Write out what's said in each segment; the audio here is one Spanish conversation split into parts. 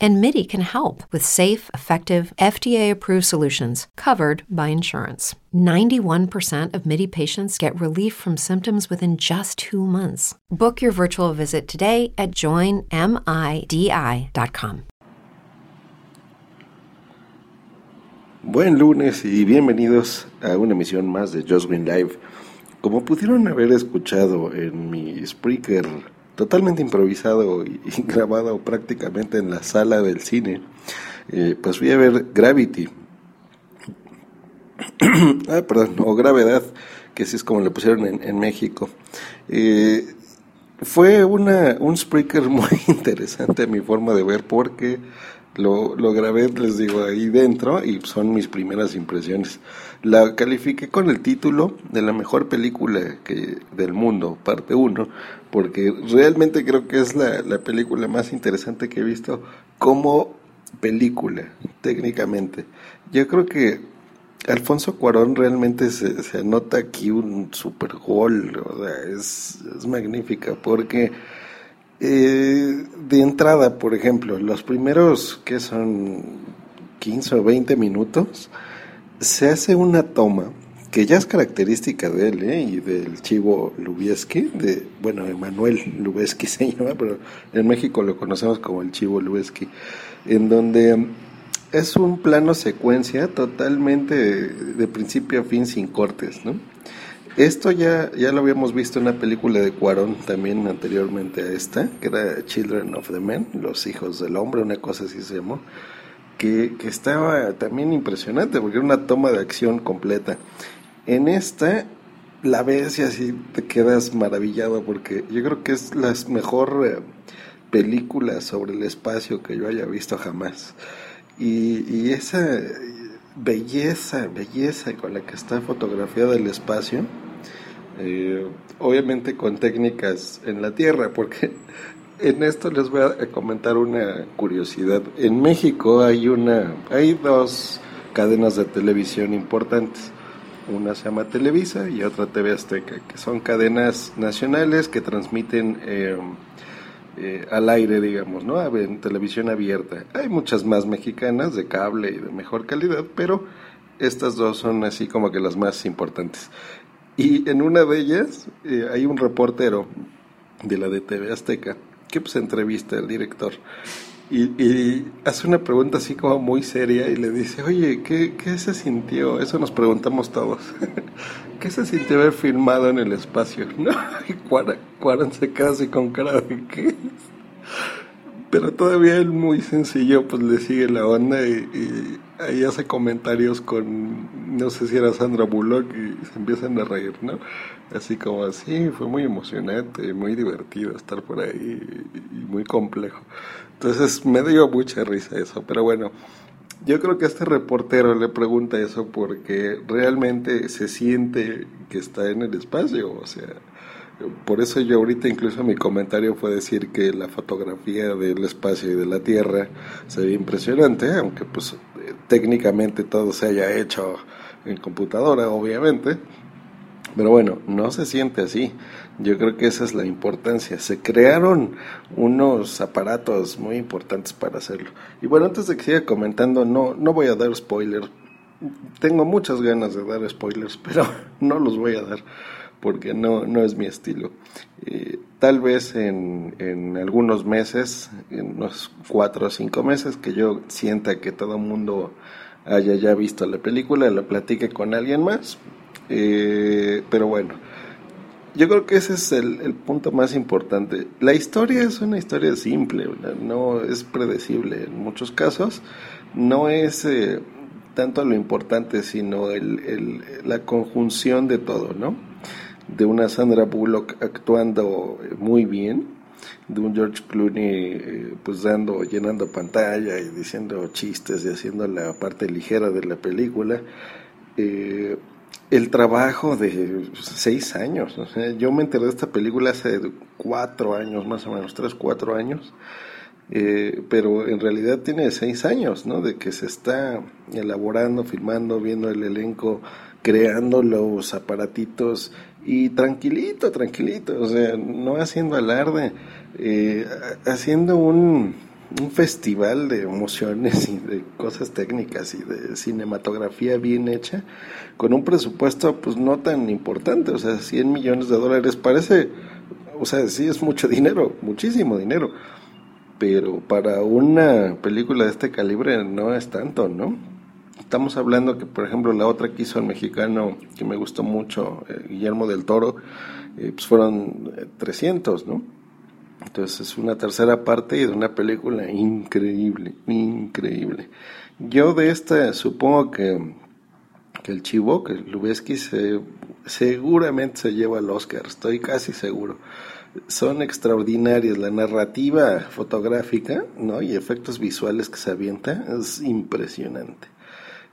And MIDI can help with safe, effective, FDA approved solutions covered by insurance. 91% of MIDI patients get relief from symptoms within just two months. Book your virtual visit today at joinmidi.com. Buen lunes y bienvenidos a una emisión más de Just Green Live. Como pudieron haber escuchado en mi Spreaker totalmente improvisado y, grabado prácticamente en la sala del cine, eh, pues fui a ver Gravity. ah, perdón, o Gravedad, que así es como le pusieron en, México. Eh, fue una, un Spreaker muy interesante a mi forma de ver porque lo, lo grabé, les digo, ahí dentro y son mis primeras impresiones. La califiqué con el título de la mejor película que, del mundo, parte 1, porque realmente creo que es la, la película más interesante que he visto como película, técnicamente. Yo creo que Alfonso Cuarón realmente se, se anota aquí un super gol, o sea, es, es magnífica, porque eh, de entrada, por ejemplo, los primeros que son 15 o 20 minutos, se hace una toma que ya es característica de él ¿eh? y del chivo Lubieski, de, bueno, Emanuel Lubieski se llama, pero en México lo conocemos como el chivo Lubieski, en donde es un plano secuencia totalmente de principio a fin sin cortes, ¿no? Esto ya, ya lo habíamos visto en una película de Cuarón también anteriormente a esta, que era Children of the Men, Los Hijos del Hombre, una cosa así se llamó, que, que estaba también impresionante porque era una toma de acción completa. En esta la ves y así te quedas maravillado porque yo creo que es la mejor eh, película sobre el espacio que yo haya visto jamás. Y, y esa belleza, belleza con la que está fotografiada el espacio, eh, obviamente con técnicas en la tierra, porque en esto les voy a comentar una curiosidad. En México hay una, hay dos cadenas de televisión importantes. Una se llama Televisa y otra TV Azteca, que son cadenas nacionales que transmiten eh, eh, al aire, digamos, ¿no? En televisión abierta. Hay muchas más mexicanas de cable y de mejor calidad, pero estas dos son así como que las más importantes. Y en una de ellas eh, hay un reportero de la de TV Azteca que pues entrevista al director y, hace una pregunta así como muy seria y le dice, oye, ¿qué, qué se sintió? Eso nos preguntamos todos. ¿Qué se sintió haber filmado en el espacio? ¿No? Y Cuaran se queda con cara de ¿qué? Pero todavía él muy sencillo pues le sigue la onda y, ahí hace comentarios con, no sé si era Sandra Bullock y se empiezan a reír, ¿no? Así como así, fue muy emocionante, muy divertido estar por ahí y muy complejo. Entonces me dio mucha risa eso, pero bueno, yo creo que este reportero le pregunta eso porque realmente se siente que está en el espacio, o sea, por eso yo ahorita incluso mi comentario fue decir que la fotografía del espacio y de la Tierra se ve impresionante, aunque pues técnicamente todo se haya hecho en computadora, obviamente. Pero bueno, no se siente así. Yo creo que esa es la importancia. Se crearon unos aparatos muy importantes para hacerlo. Y bueno, antes de que siga comentando, no, no voy a dar spoiler. Tengo muchas ganas de dar spoilers, pero no los voy a dar porque no, no es mi estilo. Eh, tal vez en, en, algunos meses, en unos cuatro o cinco meses, que yo sienta que todo el mundo haya ya visto la película, la platique con alguien más. Eh, pero bueno, yo creo que ese es el, el, punto más importante. La historia es una historia simple, no es predecible en muchos casos, no es eh, tanto lo importante, sino el, el, la conjunción de todo, ¿no? De una Sandra Bullock actuando muy bien, de un George Clooney eh, pues dando, llenando pantalla y diciendo chistes y haciendo la parte ligera de la película. Eh, el trabajo de seis años, yo me enteré de esta película hace cuatro años, más o menos, tres, cuatro años, Eh, pero en realidad tiene seis años, ¿no? De que se está elaborando, filmando, viendo el elenco, creando los aparatitos y tranquilito, tranquilito, o sea, no haciendo alarde, eh, haciendo un, un festival de emociones y de cosas técnicas y de cinematografía bien hecha, con un presupuesto pues no tan importante, o sea, 100 millones de dólares parece, o sea, sí es mucho dinero, muchísimo dinero pero para una película de este calibre no es tanto, ¿no? Estamos hablando que, por ejemplo, la otra que hizo el mexicano, que me gustó mucho, eh, Guillermo del Toro, eh, pues fueron 300, eh, ¿no? Entonces es una tercera parte de una película increíble, increíble. Yo de esta supongo que, que el Chivo, que Lubeski, se, seguramente se lleva el Oscar, estoy casi seguro son extraordinarias. La narrativa fotográfica ¿no? y efectos visuales que se avienta es impresionante.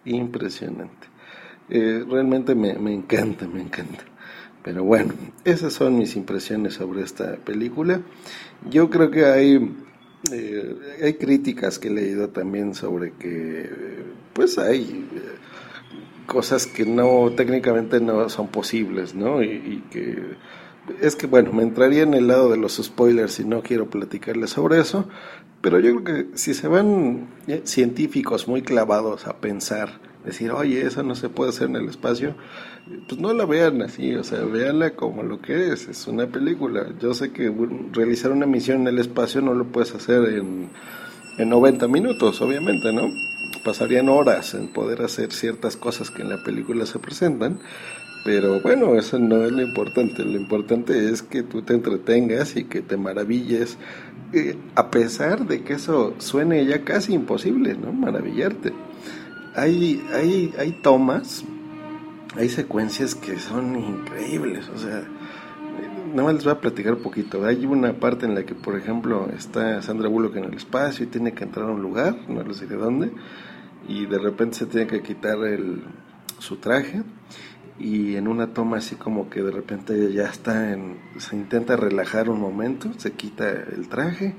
Impresionante. Eh, realmente me, me encanta, me encanta. Pero bueno, esas son mis impresiones sobre esta película. Yo creo que hay, eh, hay críticas que he leído también sobre que, pues hay eh, cosas que no, técnicamente no son posibles, ¿no? y que es que bueno, me entraría en el lado de los spoilers y no quiero platicarles sobre eso, pero yo creo que si se van eh, científicos muy clavados a pensar, decir, oye, eso no se puede hacer en el espacio, pues no la vean así, o sea, véanla como lo que es, es una película. Yo sé que realizar una misión en el espacio no lo puedes hacer en, en 90 minutos, obviamente, ¿no? Pasarían horas en poder hacer ciertas cosas que en la película se presentan, pero bueno, eso no es lo importante. Lo importante es que tú te entretengas y que te maravilles, eh, a pesar de que eso suene ya casi imposible, ¿no? Maravillarte. Hay, hay, hay tomas, hay secuencias que son increíbles, o sea, nada más les voy a platicar un poquito. Hay una parte en la que, por ejemplo, está Sandra Bullock en el espacio y tiene que entrar a un lugar, no les diré dónde, y de repente se tiene que quitar el, su traje y en una toma así como que de repente ya está en, se intenta relajar un momento, se quita el traje,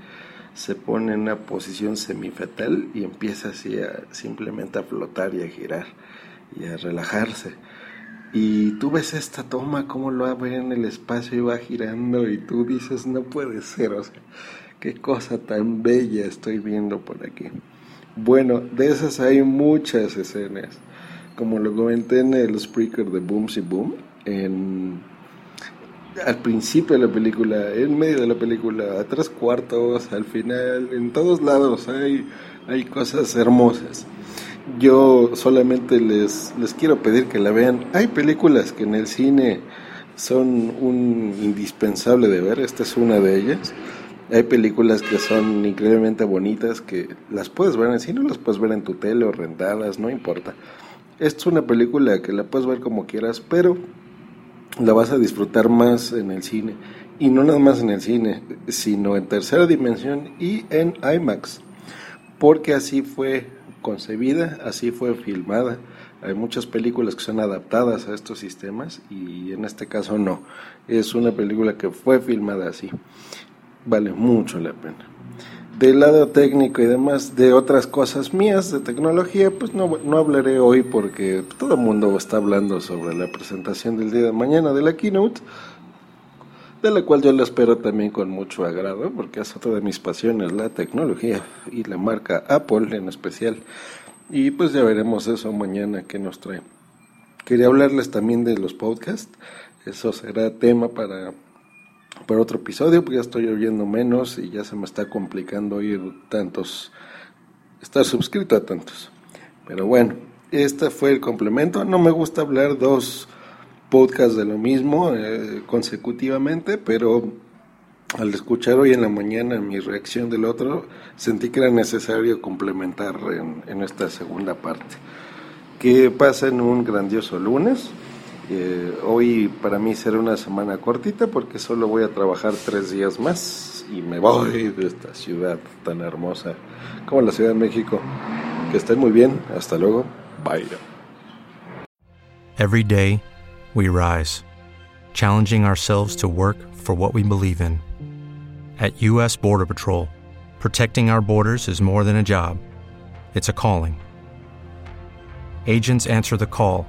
se pone en una posición semifetal y empieza así a simplemente a flotar y a girar y a relajarse. Y tú ves esta toma, cómo lo ve en el espacio y va girando y tú dices, no puede ser, o sea, qué cosa tan bella estoy viendo por aquí. Bueno, de esas hay muchas escenas como lo comenté en el speaker de Boom y Boom, en, al principio de la película, en medio de la película, a tres cuartos, al final, en todos lados hay, hay cosas hermosas. Yo solamente les, les quiero pedir que la vean. Hay películas que en el cine son un indispensable de ver, esta es una de ellas. Hay películas que son increíblemente bonitas que las puedes ver en cine, las puedes ver en tu tele o rentadas, no importa. Esta es una película que la puedes ver como quieras, pero la vas a disfrutar más en el cine. Y no nada más en el cine, sino en tercera dimensión y en IMAX. Porque así fue concebida, así fue filmada. Hay muchas películas que son adaptadas a estos sistemas y en este caso no. Es una película que fue filmada así. Vale mucho la pena del lado técnico y demás de otras cosas mías de tecnología, pues no, no hablaré hoy porque todo el mundo está hablando sobre la presentación del día de mañana de la keynote, de la cual yo la espero también con mucho agrado porque es otra de mis pasiones, la tecnología y la marca Apple en especial. Y pues ya veremos eso mañana que nos trae. Quería hablarles también de los podcasts, eso será tema para para otro episodio, porque ya estoy oyendo menos y ya se me está complicando oír tantos, estar suscrito a tantos. Pero bueno, este fue el complemento. No me gusta hablar dos podcasts de lo mismo eh, consecutivamente, pero al escuchar hoy en la mañana mi reacción del otro, sentí que era necesario complementar en, en esta segunda parte. Que pasen un grandioso lunes. Eh, hoy para mí será una semana cortita porque solo voy a trabajar tres días más y me voy de esta ciudad tan hermosa como la Ciudad de México. Que estén muy bien. Hasta luego. Bye. Every day we rise, challenging ourselves to work for what we believe in. At U.S. Border Patrol, Protecting our borders is more than a job, it's a calling. Agents answer the call,